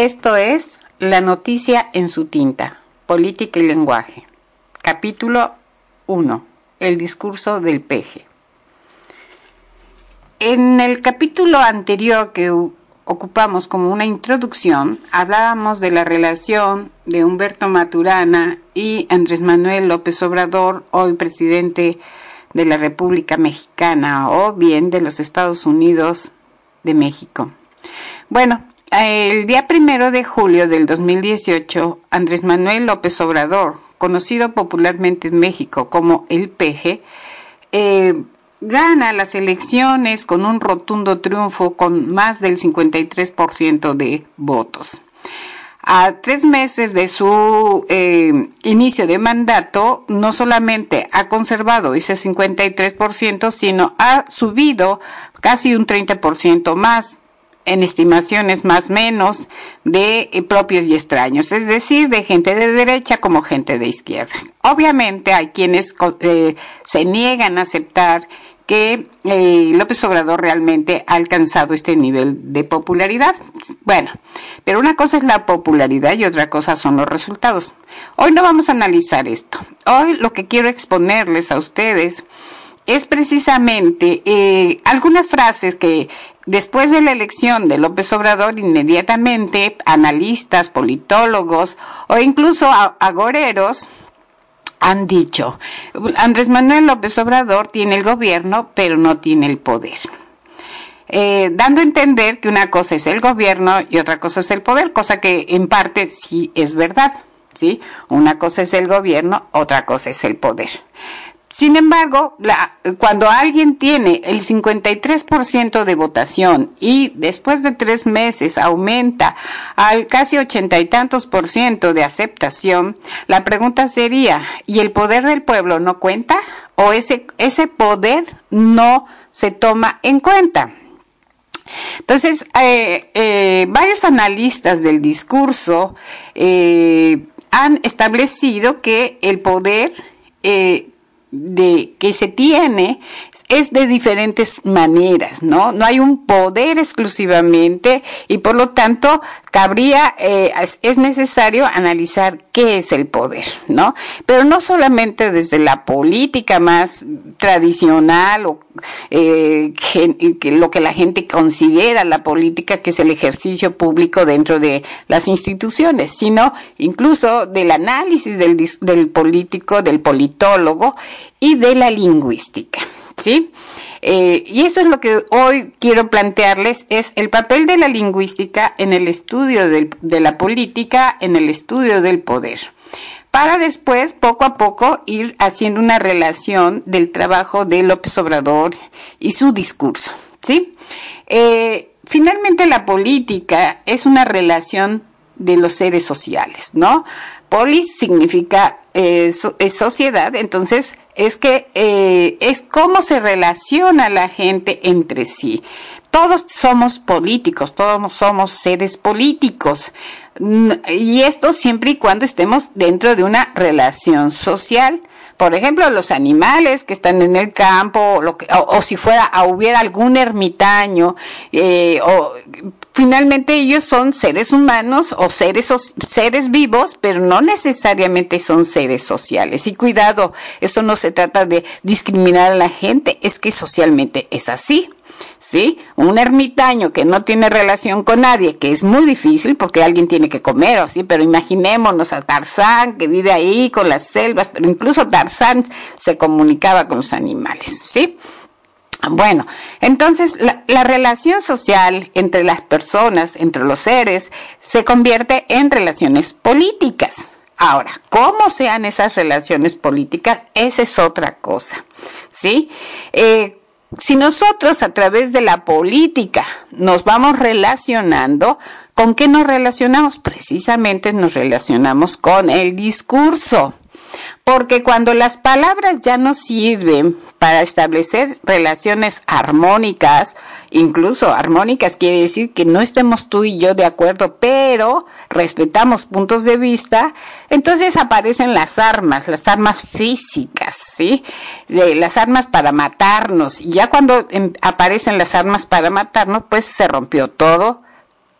Esto es La noticia en su tinta, política y lenguaje. Capítulo 1. El discurso del peje. En el capítulo anterior que ocupamos como una introducción, hablábamos de la relación de Humberto Maturana y Andrés Manuel López Obrador, hoy presidente de la República Mexicana o bien de los Estados Unidos de México. Bueno, el día primero de julio del 2018, Andrés Manuel López Obrador, conocido popularmente en México como el PG, eh, gana las elecciones con un rotundo triunfo con más del 53% de votos. A tres meses de su eh, inicio de mandato, no solamente ha conservado ese 53%, sino ha subido casi un 30% más en estimaciones más menos de eh, propios y extraños, es decir, de gente de derecha como gente de izquierda. Obviamente hay quienes eh, se niegan a aceptar que eh, López Obrador realmente ha alcanzado este nivel de popularidad. Bueno, pero una cosa es la popularidad y otra cosa son los resultados. Hoy no vamos a analizar esto. Hoy lo que quiero exponerles a ustedes es precisamente eh, algunas frases que después de la elección de López Obrador inmediatamente analistas, politólogos o incluso agoreros han dicho, Andrés Manuel López Obrador tiene el gobierno, pero no tiene el poder. Eh, dando a entender que una cosa es el gobierno y otra cosa es el poder, cosa que en parte sí es verdad, ¿sí? Una cosa es el gobierno, otra cosa es el poder. Sin embargo, cuando alguien tiene el 53% de votación y después de tres meses aumenta al casi ochenta y tantos por ciento de aceptación, la pregunta sería, ¿y el poder del pueblo no cuenta? ¿O ese, ese poder no se toma en cuenta? Entonces, eh, eh, varios analistas del discurso eh, han establecido que el poder de que se tiene es de diferentes maneras, ¿no? No hay un poder exclusivamente y por lo tanto cabría, eh, es necesario analizar qué es el poder, ¿no? Pero no solamente desde la política más tradicional o eh, lo que la gente considera la política, que es el ejercicio público dentro de las instituciones, sino incluso del análisis del, del político, del politólogo y de la lingüística. ¿sí? Eh, y eso es lo que hoy quiero plantearles, es el papel de la lingüística en el estudio de la política, en el estudio del poder, para después, poco a poco, ir haciendo una relación del trabajo de López Obrador y su discurso, ¿sí? Eh, finalmente, la política es una relación de los seres sociales, ¿no? Polis significa eh, sociedad, entonces es que eh, es cómo se relaciona la gente entre sí. Todos somos políticos, todos somos seres políticos. Y esto siempre y cuando estemos dentro de una relación social. Por ejemplo, los animales que están en el campo, o, si fuera, hubiera algún ermitaño, eh, o finalmente ellos son seres humanos o seres, seres vivos, pero no necesariamente son seres sociales. Y cuidado, eso no se trata de discriminar a la gente, es que socialmente es así. ¿Sí? Un ermitaño que no tiene relación con nadie, que es muy difícil porque alguien tiene que comer, ¿sí? Pero imaginémonos a Tarzán que vive ahí con las selvas, pero incluso Tarzán se comunicaba con los animales, ¿sí? Bueno, entonces la, relación social entre las personas, entre los seres, se convierte en relaciones políticas. Ahora, ¿cómo sean esas relaciones políticas? Esa es otra cosa, ¿sí? Eh, si nosotros a través de la política nos vamos relacionando, ¿Con qué nos relacionamos? Precisamente nos relacionamos con el discurso. Porque cuando las palabras ya no sirven para establecer relaciones armónicas, incluso armónicas quiere decir que no estemos tú y yo de acuerdo, pero respetamos puntos de vista, entonces aparecen las armas, las armas físicas, ¿sí? Las armas para matarnos. Y ya cuando aparecen las armas para matarnos, pues se rompió todo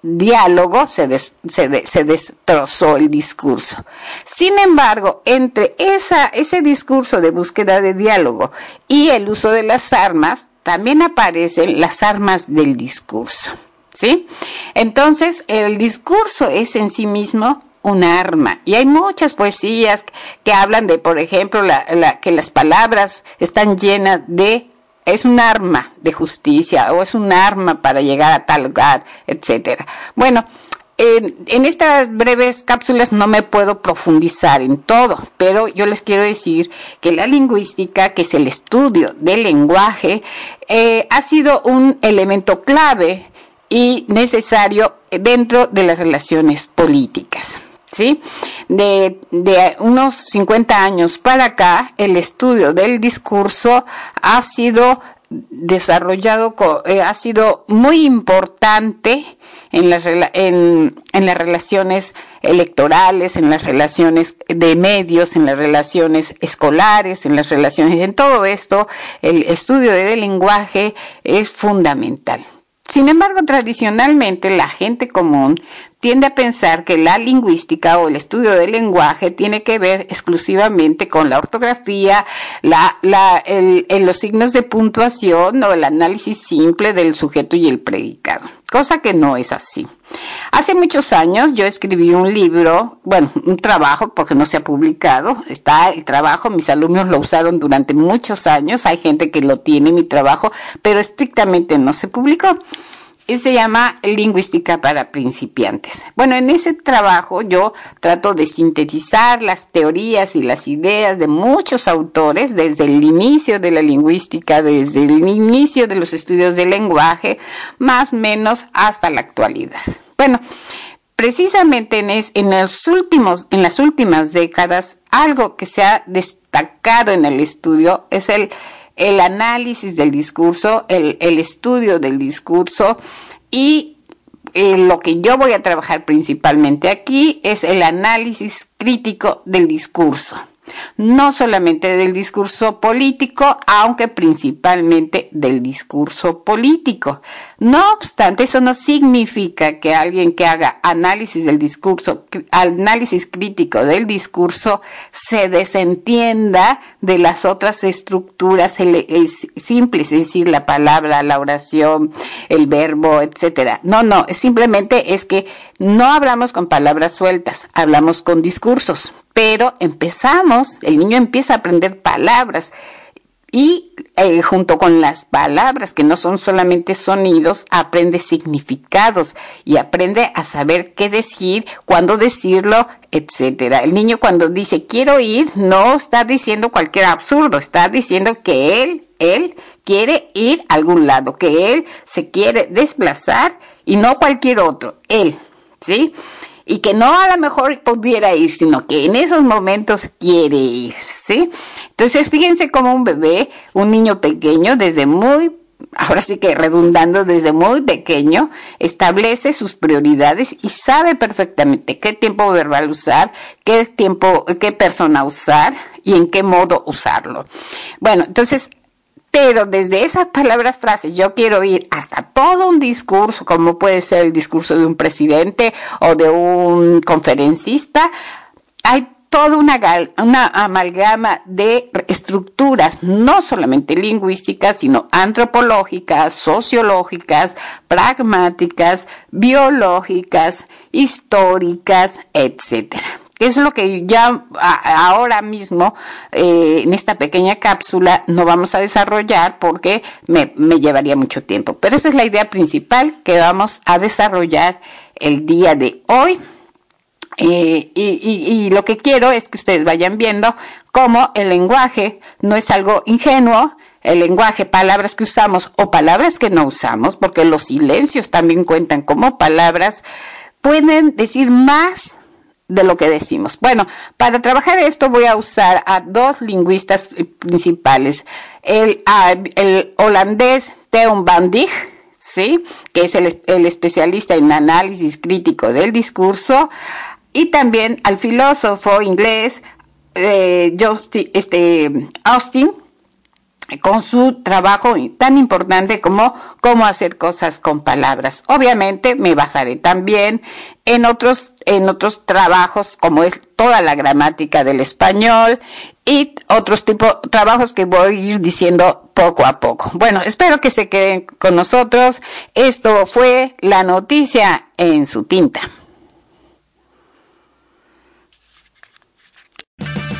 diálogo se, se, destrozó el discurso. Sin embargo, entre esa, ese discurso de búsqueda de diálogo y el uso de las armas, también aparecen las armas del discurso. ¿Sí? Entonces, el discurso es en sí mismo un arma. Y hay muchas poesías que hablan de, por ejemplo, que las palabras están llenas de es un arma de justicia o es un arma para llegar a tal lugar, etcétera. Bueno, en, estas breves cápsulas no me puedo profundizar en todo, pero yo les quiero decir que la lingüística, que es el estudio del lenguaje, eh, ha sido un elemento clave y necesario dentro de las relaciones políticas. ¿Sí? De, de, unos 50 años para acá, el estudio del discurso ha sido desarrollado, eh, ha sido muy importante en las, en, en las relaciones electorales, en las relaciones de medios, en las relaciones escolares, en las relaciones, en todo esto, el estudio del lenguaje es fundamental. Sin embargo, tradicionalmente la gente común tiende a pensar que la lingüística o el estudio del lenguaje tiene que ver exclusivamente con la ortografía, la, la, el, los signos de puntuación o el análisis simple del sujeto y el predicado, cosa que no es así. Hace muchos años yo escribí un libro, bueno, un trabajo porque no se ha publicado, está el trabajo, mis alumnos lo usaron durante muchos años, hay gente que lo tiene mi trabajo, pero estrictamente no se publicó se llama Lingüística para principiantes. Bueno, en ese trabajo yo trato de sintetizar las teorías y las ideas de muchos autores desde el inicio de la lingüística, desde el inicio de los estudios del lenguaje, más o menos hasta la actualidad. Bueno, precisamente en, en, los últimos, en las últimas décadas, algo que se ha destacado en el estudio es el el análisis del discurso, el, estudio del discurso y eh, lo que yo voy a trabajar principalmente aquí es el análisis crítico del discurso no solamente del discurso político, aunque principalmente del discurso político. No obstante, eso no significa que alguien que haga análisis del discurso, análisis crítico del discurso, se desentienda de las otras estructuras simples, es decir, la palabra, la oración, el verbo, etcétera. No, no, simplemente es que no hablamos con palabras sueltas, hablamos con discursos pero empezamos, el niño empieza a aprender palabras y eh, junto con las palabras que no son solamente sonidos, aprende significados y aprende a saber qué decir, cuándo decirlo, etcétera. El niño cuando dice quiero ir no está diciendo cualquier absurdo, está diciendo que él, él quiere ir a algún lado, que él se quiere desplazar y no cualquier otro, él, ¿sí? Y que no a lo mejor pudiera ir, sino que en esos momentos quiere ir, ¿sí? Entonces, fíjense como un bebé, un niño pequeño, desde muy ahora sí que redundando desde muy pequeño, establece sus prioridades y sabe perfectamente qué tiempo verbal usar, qué tiempo, qué persona usar y en qué modo usarlo. Bueno, entonces pero desde esas palabras, frases, yo quiero ir hasta todo un discurso, como puede ser el discurso de un presidente o de un conferencista, hay toda una, una amalgama de estructuras, no solamente lingüísticas, sino antropológicas, sociológicas, pragmáticas, biológicas, históricas, etcétera es lo que ya ahora mismo eh, en esta pequeña cápsula no vamos a desarrollar porque me, llevaría mucho tiempo. Pero esa es la idea principal que vamos a desarrollar el día de hoy. Eh, y, lo que quiero es que ustedes vayan viendo cómo el lenguaje no es algo ingenuo, el lenguaje, palabras que usamos o palabras que no usamos, porque los silencios también cuentan como palabras, pueden decir más de lo que decimos. Bueno, para trabajar esto voy a usar a dos lingüistas principales. El, el holandés Theon van Dijk, ¿sí? que es el, el, especialista en análisis crítico del discurso, y también al filósofo inglés eh, este, Austin, con su trabajo tan importante como cómo hacer cosas con palabras. Obviamente me basaré también en otros, en otros trabajos como es toda la gramática del español y otros tipos trabajos que voy a ir diciendo poco a poco. Bueno, espero que se queden con nosotros. Esto fue la noticia en su tinta.